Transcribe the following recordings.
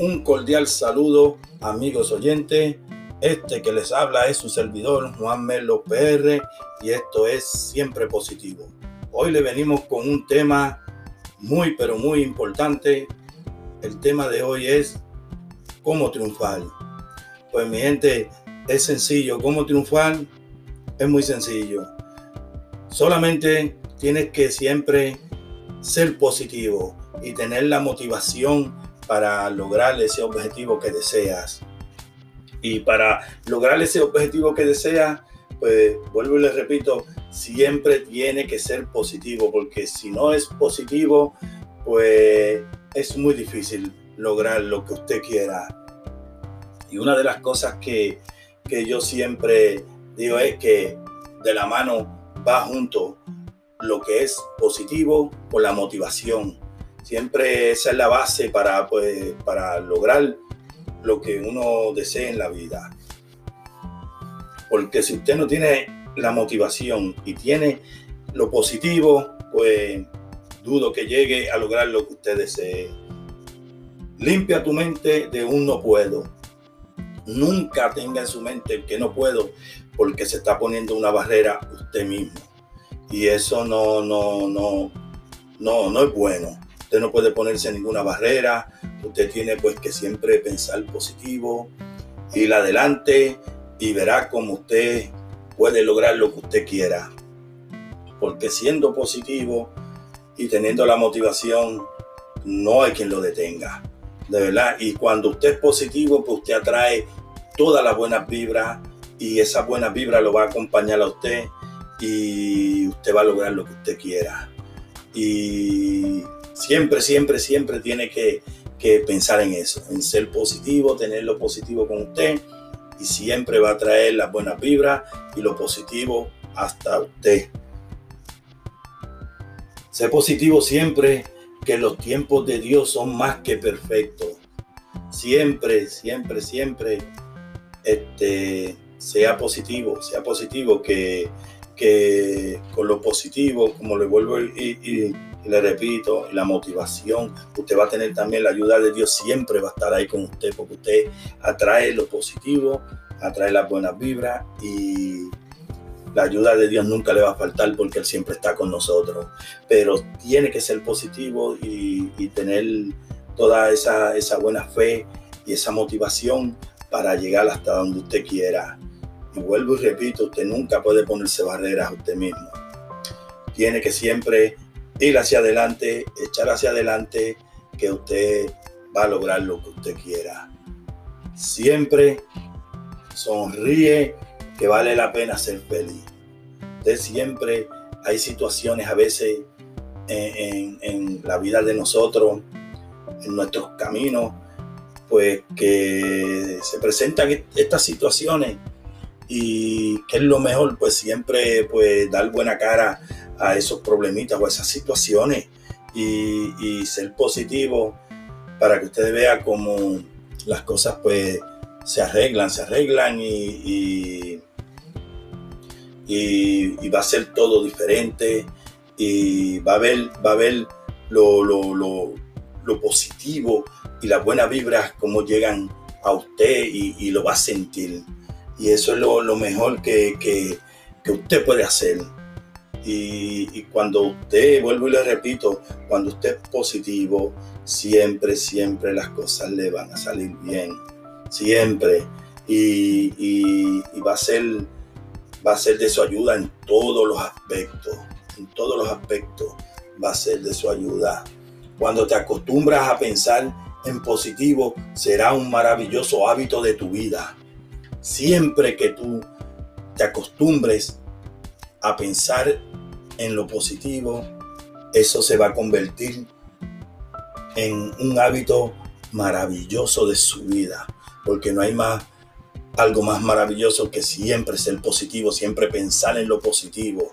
Un cordial saludo, amigos oyentes. Este que les habla es su servidor Juan Melo PR y esto es Siempre Positivo. Hoy le venimos con un tema muy pero muy importante. El tema de hoy es cómo triunfar. Pues mi gente, es sencillo. ¿Cómo triunfar? Es muy sencillo. Solamente tienes que siempre ser positivo y tener la motivación para lograr ese objetivo que deseas. Y para lograr ese objetivo que deseas, pues vuelvo y le repito, siempre tiene que ser positivo, porque si no es positivo, pues es muy difícil lograr lo que usted quiera. Y una de las cosas que, que yo siempre digo es que de la mano va junto lo que es positivo con la motivación. Siempre esa es la base para, pues, para lograr lo que uno desee en la vida. Porque si usted no tiene la motivación y tiene lo positivo, pues dudo que llegue a lograr lo que usted desee. Limpia tu mente de un no puedo. Nunca tenga en su mente que no puedo porque se está poniendo una barrera usted mismo. Y eso no, no, no, no, no es bueno. Usted no puede ponerse ninguna barrera. Usted tiene pues que siempre pensar positivo, ir adelante y verá cómo usted puede lograr lo que usted quiera. Porque siendo positivo y teniendo la motivación, no hay quien lo detenga. De verdad. Y cuando usted es positivo, pues usted atrae todas las buenas vibras y esa buena vibra lo va a acompañar a usted y usted va a lograr lo que usted quiera. Y Siempre, siempre, siempre tiene que, pensar en eso, en ser positivo, tener lo positivo con usted y siempre va a traer las buenas vibras y lo positivo hasta usted. Ser positivo siempre que los tiempos de Dios son más que perfectos. Siempre, siempre, siempre este, sea positivo, sea positivo, que, que con lo positivo, como le vuelvo y le repito, la motivación, usted va a tener también la ayuda de Dios, siempre va a estar ahí con usted, porque usted atrae lo positivo, atrae las buenas vibras y la ayuda de Dios nunca le va a faltar porque Él siempre está con nosotros. Pero tiene que ser positivo y, tener toda esa, esa buena fe y esa motivación para llegar hasta donde usted quiera. Y vuelvo y repito, usted nunca puede ponerse barreras a usted mismo. Tiene que siempre ir hacia adelante, echar hacia adelante, que usted va a lograr lo que usted quiera. Siempre sonríe, que vale la pena ser feliz. De siempre hay situaciones a veces en, en la vida de nosotros, en nuestros caminos, pues que se presentan estas situaciones y que es lo mejor, pues siempre pues dar buena cara a esos problemitas o a esas situaciones y, ser positivo para que usted vea cómo las cosas pues se arreglan, se arreglan y, y, va a ser todo diferente y va a ver, va a lo, lo, lo positivo y las buenas vibras como llegan a usted y, lo va a sentir. Y eso es lo, mejor que, que, que usted puede hacer. Y, cuando usted, vuelvo y le repito, cuando usted es positivo, siempre, siempre las cosas le van a salir bien. Siempre. Y, va, a ser, va a ser de su ayuda en todos los aspectos. En todos los aspectos va a ser de su ayuda. Cuando te acostumbras a pensar en positivo, será un maravilloso hábito de tu vida. Siempre que tú te acostumbres a pensar en lo positivo, eso se va a convertir en un hábito maravilloso de su vida, porque no hay más algo más maravilloso que siempre ser positivo, siempre pensar en lo positivo.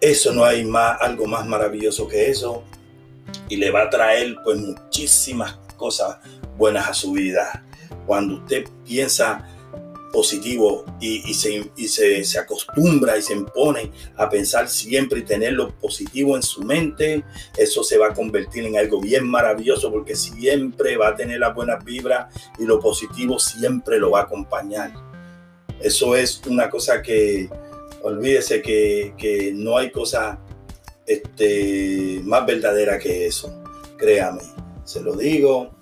Eso no hay más algo más maravilloso que eso y le va a traer pues muchísimas cosas buenas a su vida. Cuando usted piensa positivo y, se, se, acostumbra y se impone a pensar siempre y tener lo positivo en su mente, eso se va a convertir en algo bien maravilloso porque siempre va a tener las buenas vibras y lo positivo siempre lo va a acompañar. Eso es una cosa que, olvídese que, que no hay cosa este, más verdadera que eso, créame, se lo digo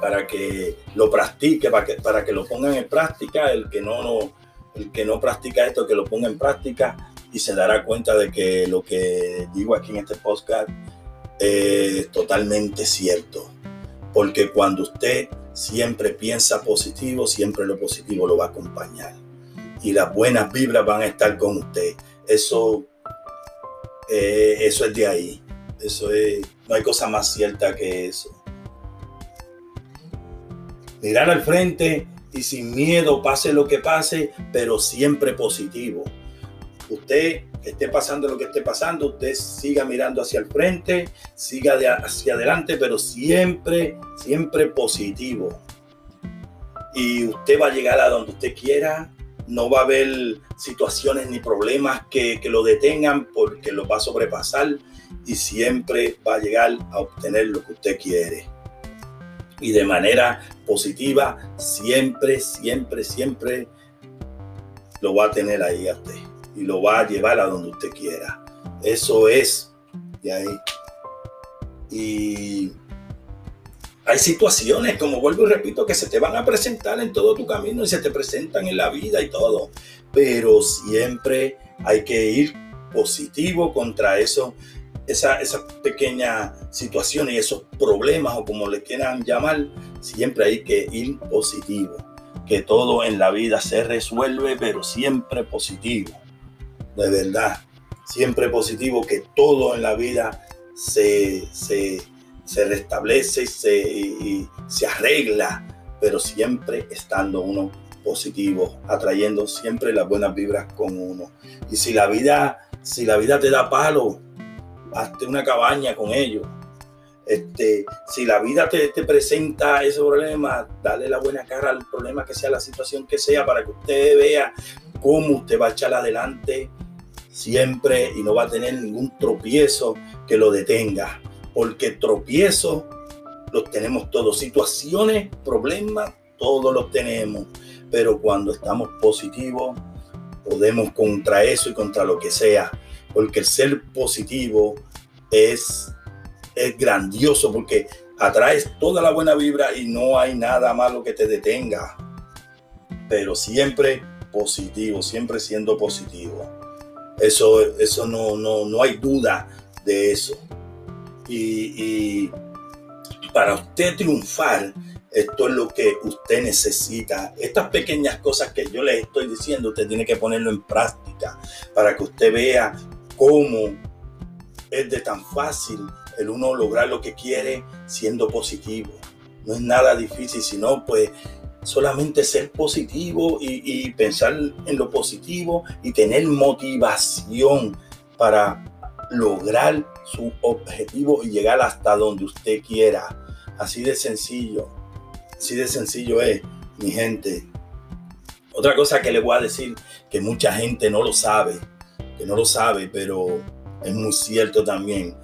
para que lo practique, para que, para que lo pongan en práctica, el que no, el que no practica esto, que lo ponga en práctica y se dará cuenta de que lo que digo aquí en este podcast es totalmente cierto. Porque cuando usted siempre piensa positivo, siempre lo positivo lo va a acompañar. Y las buenas vibras van a estar con usted. Eso, eh, eso es de ahí. Eso es, no hay cosa más cierta que eso mirar al frente y sin miedo, pase lo que pase, pero siempre positivo. Usted que esté pasando lo que esté pasando, usted siga mirando hacia el frente, siga hacia adelante, pero siempre, siempre positivo. Y usted va a llegar a donde usted quiera, no va a haber situaciones ni problemas que, que lo detengan porque lo va a sobrepasar y siempre va a llegar a obtener lo que usted quiere y de manera positiva, siempre, siempre, siempre lo va a tener ahí a usted y lo va a llevar a donde usted quiera. Eso es ahí. Y hay situaciones, como vuelvo y repito, que se te van a presentar en todo tu camino y se te presentan en la vida y todo. Pero siempre hay que ir positivo contra eso esa, esas pequeñas situaciones y esos problemas o como le quieran llamar, siempre hay que ir positivo. Que todo en la vida se resuelve, pero siempre positivo. De verdad, siempre positivo, que todo en la vida se, se, restablece se, y se arregla, pero siempre estando uno positivo, atrayendo siempre las buenas vibras con uno. Y si la vida, si la vida te da palo, hazte una cabaña con ellos. Este, si la vida te, te, presenta ese problema, dale la buena cara al problema que sea, la situación que sea, para que usted vea cómo usted va a echar adelante siempre y no va a tener ningún tropiezo que lo detenga. Porque tropiezos los tenemos todos, situaciones, problemas, todos los tenemos. Pero cuando estamos positivos, podemos contra eso y contra lo que sea porque el ser positivo es, es grandioso, porque atraes toda la buena vibra y no hay nada malo que te detenga, pero siempre positivo, siempre siendo positivo. Eso, eso no, no, no hay duda de eso. Y, y para usted triunfar, esto es lo que usted necesita. Estas pequeñas cosas que yo le estoy diciendo, usted tiene que ponerlo en práctica para que usted vea cómo es de tan fácil el uno lograr lo que quiere siendo positivo. No es nada difícil, sino pues solamente ser positivo y, pensar en lo positivo y tener motivación para lograr su objetivo y llegar hasta donde usted quiera. Así de sencillo, así de sencillo es, mi gente. Otra cosa que le voy a decir que mucha gente no lo sabe que no lo sabe, pero es muy cierto también.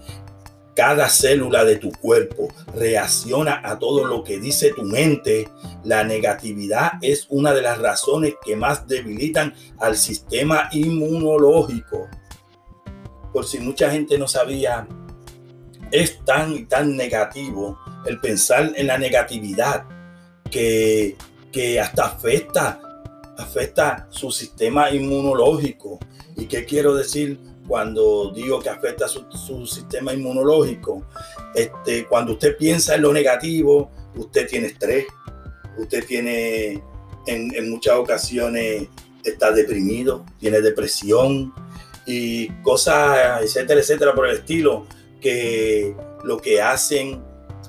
Cada célula de tu cuerpo reacciona a todo lo que dice tu mente. La negatividad es una de las razones que más debilitan al sistema inmunológico. Por si mucha gente no sabía, es tan tan negativo el pensar en la negatividad que, que hasta afecta, afecta su sistema inmunológico. ¿Y qué quiero decir cuando digo que afecta su, su sistema inmunológico? Este, cuando usted piensa en lo negativo, usted tiene estrés, usted tiene en, en muchas ocasiones está deprimido, tiene depresión y cosas, etcétera, etcétera, por el estilo, que lo que hacen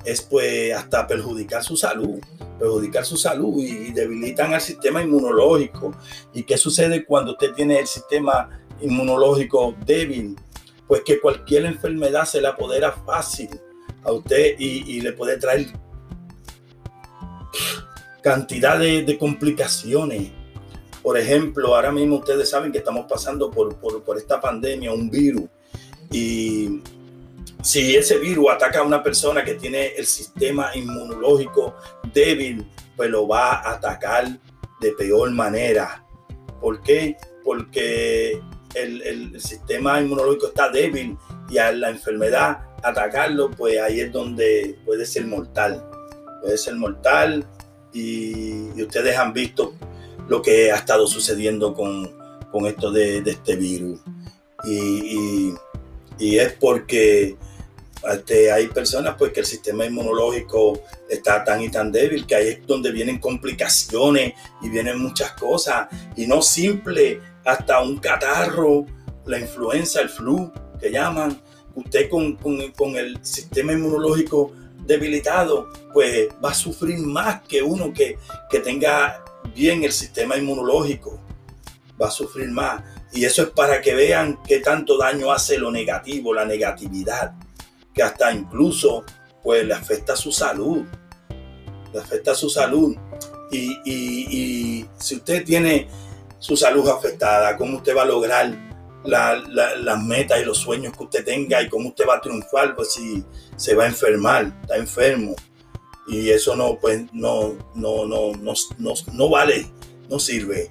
es pues hasta perjudicar su salud, perjudicar su salud y, debilitan el sistema inmunológico. ¿Y qué sucede cuando usted tiene el sistema inmunológico débil? Pues que cualquier enfermedad se la apodera fácil a usted y, le puede traer cantidad de, complicaciones. Por ejemplo, ahora mismo ustedes saben que estamos pasando por, por, esta pandemia, un virus. Y si ese virus ataca a una persona que tiene el sistema inmunológico débil, pues lo va a atacar de peor manera. ¿Por qué? Porque el, el, sistema inmunológico está débil y a la enfermedad atacarlo, pues ahí es donde puede ser mortal. Puede ser mortal y, ustedes han visto lo que ha estado sucediendo con, con esto de, de, este virus. Y, y, es porque este, hay personas pues que el sistema inmunológico está tan y tan débil que ahí es donde vienen complicaciones y vienen muchas cosas y no simple hasta un catarro, la influenza, el flu que llaman, usted con, con, con el sistema inmunológico debilitado, pues va a sufrir más que uno que, que tenga bien el sistema inmunológico. Va a sufrir más. Y eso es para que vean qué tanto daño hace lo negativo, la negatividad, que hasta incluso pues le afecta su salud. Le afecta su salud. Y, y, si usted tiene su salud afectada, ¿cómo usted va a lograr las metas y los sueños que usted tenga y cómo usted va a triunfar, pues si se va a enfermar, está enfermo. Y eso no, pues, no, no, no, no, no, vale, no sirve.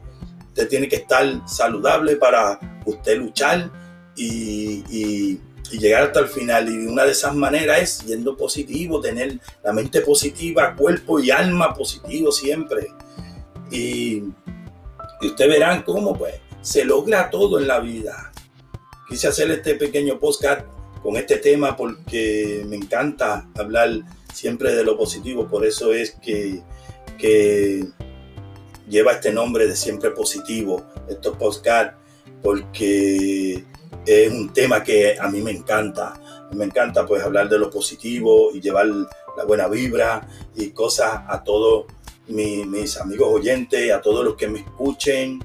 Usted tiene que estar saludable para usted luchar y, llegar hasta el final. Y una de esas maneras es siendo positivo, tener la mente positiva, cuerpo y alma positivo siempre. Y, y ustedes verán cómo, pues, se logra todo en la vida. Quise hacer este pequeño podcast con este tema porque me encanta hablar siempre de lo positivo, por eso es que, que lleva este nombre de siempre positivo, estos podcasts, porque es un tema que a mí me encanta. Me encanta pues hablar de lo positivo y llevar la buena vibra y cosas a todos mis amigos oyentes, a todos los que me escuchen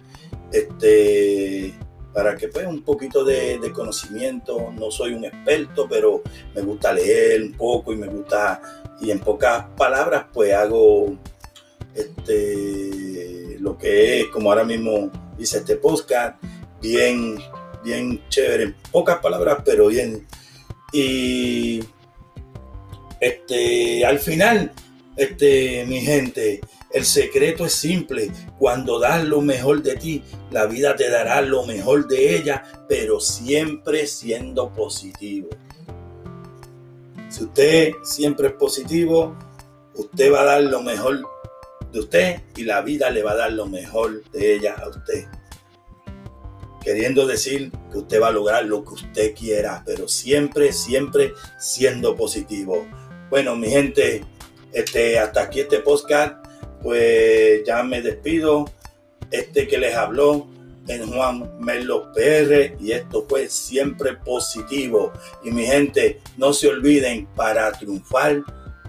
este, para que pues un poquito de, conocimiento. No soy un experto, pero me gusta leer un poco y me gusta, y en pocas palabras pues hago este, lo que es, como ahora mismo dice este podcast, bien, bien chévere, pocas palabras, pero bien. Y este, al final, este, mi gente, el secreto es simple. Cuando das lo mejor de ti, la vida te dará lo mejor de ella, pero siempre siendo positivo. Si usted siempre es positivo, usted va a dar lo mejor de usted y la vida le va a dar lo mejor de ella a usted. Queriendo decir que usted va a lograr lo que usted quiera, pero siempre, siempre siendo positivo. Bueno, mi gente, este, hasta aquí este podcast pues ya me despido. Este que les habló en Juan Melo PR y esto fue siempre positivo. Y mi gente, no se olviden, para triunfar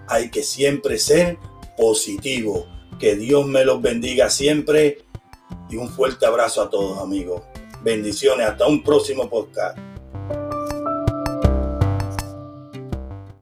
hay que siempre ser positivo. Que Dios me los bendiga siempre y un fuerte abrazo a todos amigos. Bendiciones, hasta un próximo podcast.